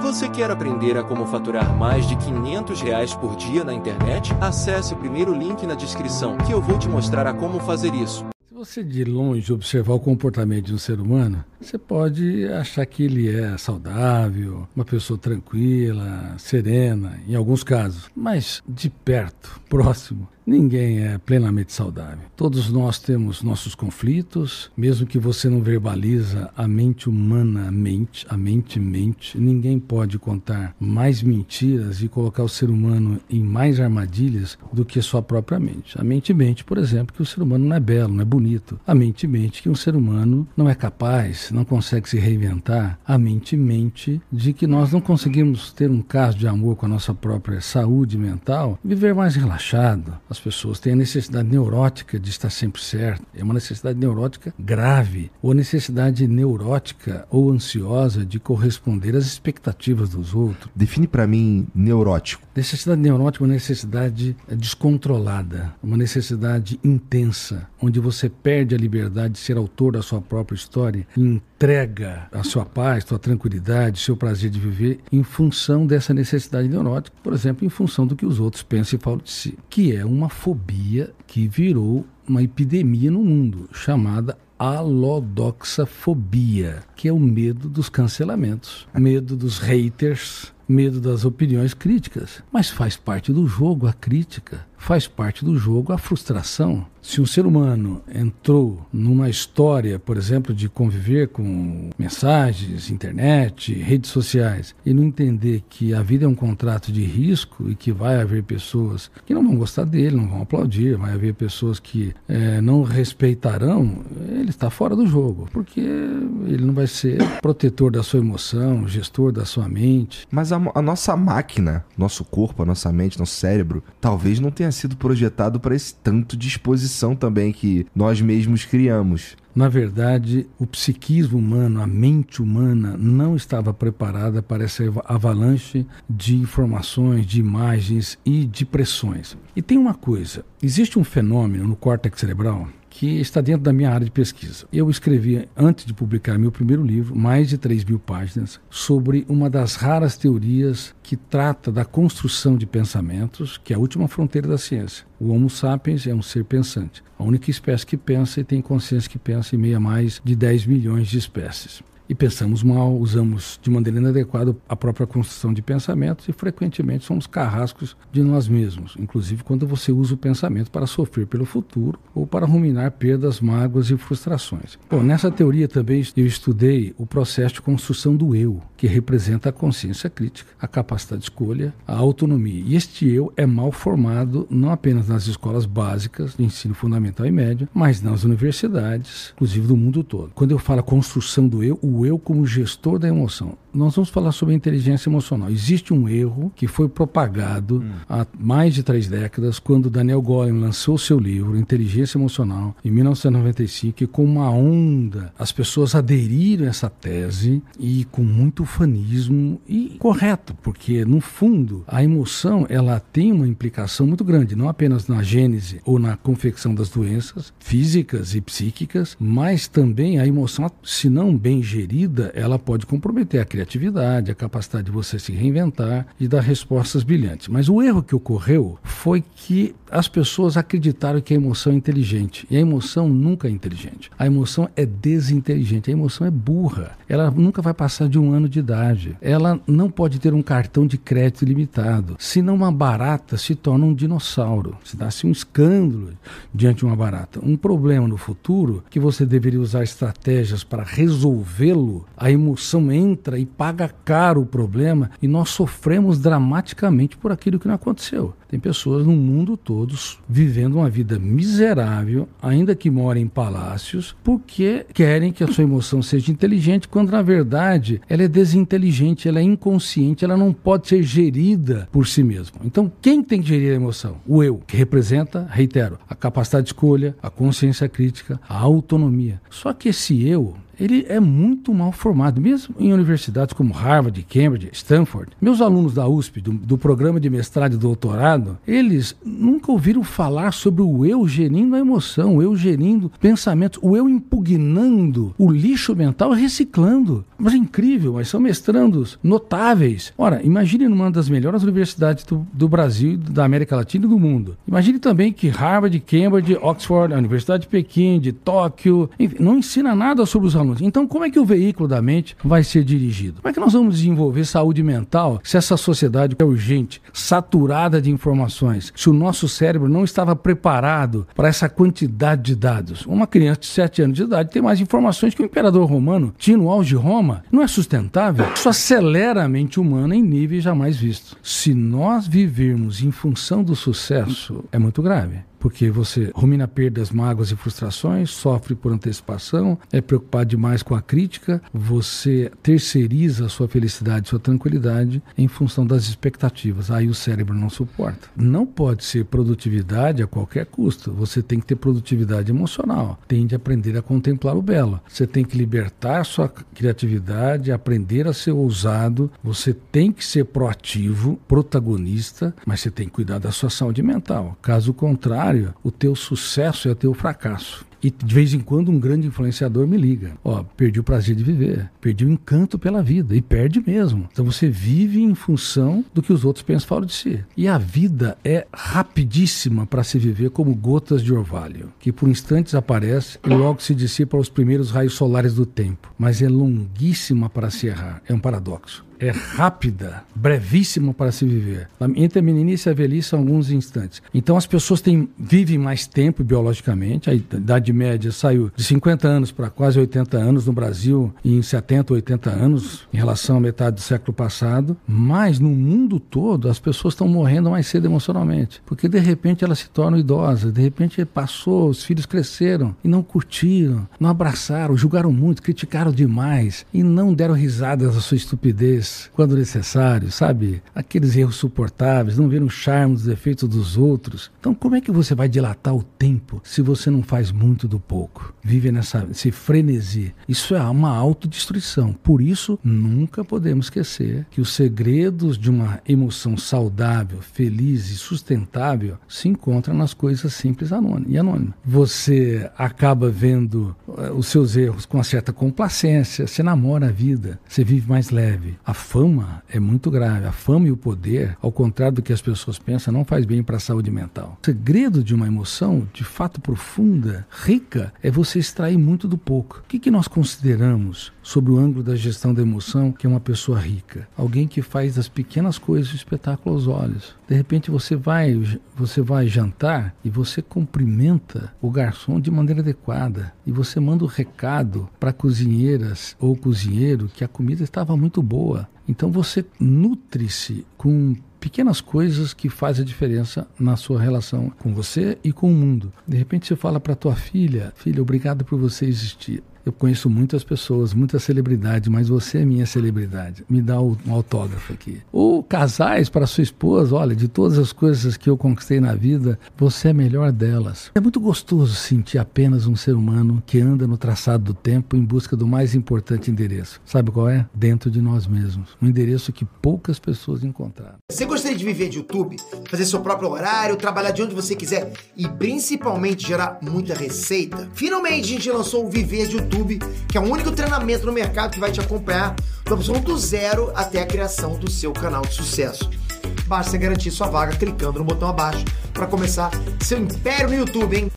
Você quer aprender a como faturar mais de 500 reais por dia na internet? Acesse o primeiro link na descrição que eu vou te mostrar a como fazer isso. Se você de longe observar o comportamento de um ser humano, você pode achar que ele é saudável, uma pessoa tranquila, serena, em alguns casos. Mas de perto, próximo, Ninguém é plenamente saudável. Todos nós temos nossos conflitos, mesmo que você não verbaliza a mente humana, mente, a mente mente. Ninguém pode contar mais mentiras e colocar o ser humano em mais armadilhas do que sua própria mente. A mente mente, por exemplo, que o ser humano não é belo, não é bonito. A mente mente que um ser humano não é capaz, não consegue se reinventar. A mente mente de que nós não conseguimos ter um caso de amor com a nossa própria saúde mental, viver mais relaxado as pessoas têm a necessidade neurótica de estar sempre certo. É uma necessidade neurótica grave, ou necessidade neurótica ou ansiosa de corresponder às expectativas dos outros. Define para mim neurótico. Necessidade neurótica é uma necessidade descontrolada, uma necessidade intensa, onde você perde a liberdade de ser autor da sua própria história e entrega a sua paz, sua tranquilidade, seu prazer de viver em função dessa necessidade neurótica, por exemplo, em função do que os outros pensam e falam de si, que é uma fobia que virou uma epidemia no mundo, chamada alodoxafobia, que é o medo dos cancelamentos, medo dos haters, medo das opiniões críticas. Mas faz parte do jogo a crítica, faz parte do jogo a frustração. Se um ser humano entrou numa história, por exemplo, de conviver com mensagens, internet, redes sociais, e não entender que a vida é um contrato de risco e que vai haver pessoas que não vão gostar dele, não vão aplaudir, vai haver pessoas que é, não respeitarão, ele está fora do jogo, porque ele não vai ser protetor da sua emoção, gestor da sua mente. Mas a, a nossa máquina, nosso corpo, a nossa mente, nosso cérebro, talvez não tenha sido projetado para esse tanto de exposição também que nós mesmos criamos. Na verdade, o psiquismo humano, a mente humana, não estava preparada para essa avalanche de informações, de imagens e de pressões. E tem uma coisa: existe um fenômeno no córtex cerebral que está dentro da minha área de pesquisa. Eu escrevi, antes de publicar meu primeiro livro, mais de 3 mil páginas, sobre uma das raras teorias que trata da construção de pensamentos, que é a última fronteira da ciência. O Homo sapiens é um ser pensante, a única espécie que pensa e tem consciência que pensa em meio a mais de 10 milhões de espécies e pensamos mal, usamos de maneira inadequada a própria construção de pensamentos e frequentemente somos carrascos de nós mesmos, inclusive quando você usa o pensamento para sofrer pelo futuro ou para ruminar perdas, mágoas e frustrações. Bom, nessa teoria também eu estudei o processo de construção do eu, que representa a consciência crítica, a capacidade de escolha, a autonomia. E este eu é mal formado não apenas nas escolas básicas de ensino fundamental e médio, mas nas universidades, inclusive do mundo todo. Quando eu falo construção do eu, o eu como gestor da emoção. Nós vamos falar sobre inteligência emocional. Existe um erro que foi propagado hum. há mais de três décadas, quando Daniel Goleman lançou seu livro Inteligência Emocional, em 1995, e com uma onda, as pessoas aderiram a essa tese e com muito fanismo e correto, porque no fundo a emoção ela tem uma implicação muito grande, não apenas na gênese ou na confecção das doenças físicas e psíquicas, mas também a emoção, se não bem gerida, ela pode comprometer a criatividade, a capacidade de você se reinventar e dar respostas brilhantes. Mas o erro que ocorreu foi que as pessoas acreditaram que a emoção é inteligente. E a emoção nunca é inteligente. A emoção é desinteligente. A emoção é burra. Ela nunca vai passar de um ano de idade. Ela não pode ter um cartão de crédito limitado. Senão uma barata se torna um dinossauro. Se dá-se um escândalo diante de uma barata. Um problema no futuro que você deveria usar estratégias para resolvê-lo. A emoção entra e paga caro o problema e nós sofremos dramaticamente por aquilo que não aconteceu. Tem pessoas no mundo todo vivendo uma vida miserável, ainda que morem em palácios, porque querem que a sua emoção seja inteligente, quando na verdade ela é desinteligente, ela é inconsciente, ela não pode ser gerida por si mesma. Então, quem tem que gerir a emoção? O eu, que representa, reitero, a capacidade de escolha, a consciência crítica, a autonomia. Só que esse eu, ele é muito mal formado, mesmo em universidades como Harvard, Cambridge, Stanford. Meus alunos da USP, do, do programa de mestrado e doutorado, eles nunca ouviram falar sobre o eu gerindo a emoção, o eu gerindo pensamentos, o eu impugnando o lixo mental reciclando. Mas é incrível, mas são mestrandos notáveis. Ora, imagine numa das melhores universidades do, do Brasil, da América Latina e do mundo. Imagine também que Harvard, Cambridge, Oxford, a Universidade de Pequim, de Tóquio, enfim, não ensina nada sobre os alunos. Então, como é que o veículo da mente vai ser dirigido? Como é que nós vamos desenvolver saúde mental se essa sociedade é urgente, saturada de informações, se o nosso cérebro não estava preparado para essa quantidade de dados? Uma criança de 7 anos de idade tem mais informações que o imperador romano tinha no auge de Roma. Não é sustentável? Isso acelera a mente humana em níveis jamais vistos. Se nós vivermos em função do sucesso, é muito grave porque você rumina perdas, mágoas e frustrações, sofre por antecipação, é preocupado demais com a crítica, você terceiriza a sua felicidade, sua tranquilidade em função das expectativas. Aí o cérebro não suporta. Não pode ser produtividade a qualquer custo. Você tem que ter produtividade emocional. Tem de aprender a contemplar o belo. Você tem que libertar sua criatividade, aprender a ser ousado. Você tem que ser proativo, protagonista, mas você tem que cuidar da sua saúde mental. Caso contrário, contrário, o teu sucesso é o teu fracasso. E de vez em quando um grande influenciador me liga. Ó, perdi o prazer de viver, perdi o encanto pela vida e perde mesmo. Então você vive em função do que os outros pensam fora de si. E a vida é rapidíssima para se viver como gotas de orvalho, que por instantes aparece e logo se dissipa aos primeiros raios solares do tempo, mas é longuíssima para se errar. É um paradoxo é rápida, brevíssima para se viver. Entre a meninice e a velhice são alguns instantes. Então as pessoas têm, vivem mais tempo biologicamente. A idade média saiu de 50 anos para quase 80 anos no Brasil em 70, 80 anos em relação à metade do século passado. Mas no mundo todo as pessoas estão morrendo mais cedo emocionalmente. Porque de repente elas se tornam idosas, de repente passou, os filhos cresceram e não curtiram, não abraçaram, julgaram muito, criticaram demais e não deram risadas à sua estupidez quando necessário, sabe? Aqueles erros suportáveis, não ver o charme dos defeitos dos outros. Então, como é que você vai dilatar o tempo se você não faz muito do pouco? Vive nessa esse frenesi. Isso é uma autodestruição. Por isso, nunca podemos esquecer que os segredos de uma emoção saudável, feliz e sustentável se encontram nas coisas simples e anônimas. Você acaba vendo uh, os seus erros com uma certa complacência, você namora a vida, você vive mais leve. A fama é muito grave. A fama e o poder, ao contrário do que as pessoas pensam, não faz bem para a saúde mental. O segredo de uma emoção, de fato profunda, rica, é você extrair muito do pouco. O que, que nós consideramos sobre o ângulo da gestão da emoção que é uma pessoa rica? Alguém que faz das pequenas coisas um espetáculo aos olhos. De repente você vai, você vai jantar e você cumprimenta o garçom de maneira adequada e você manda o um recado para cozinheiras ou cozinheiro que a comida estava muito boa. Então você nutre-se com pequenas coisas que fazem a diferença na sua relação com você e com o mundo. De repente você fala para tua filha, filha, obrigado por você existir. Eu conheço muitas pessoas, muitas celebridades, mas você é minha celebridade. Me dá um autógrafo aqui. Ou casais para sua esposa, olha, de todas as coisas que eu conquistei na vida, você é a melhor delas. É muito gostoso sentir apenas um ser humano que anda no traçado do tempo em busca do mais importante endereço. Sabe qual é? Dentro de nós mesmos. Um endereço que poucas pessoas encontraram. Você gostaria de viver de YouTube, fazer seu próprio horário, trabalhar de onde você quiser e principalmente gerar muita receita? Finalmente a gente lançou o Viver de YouTube YouTube, que é o único treinamento no mercado que vai te acompanhar do absoluto zero até a criação do seu canal de sucesso. Basta garantir sua vaga clicando no botão abaixo para começar seu império no YouTube, hein?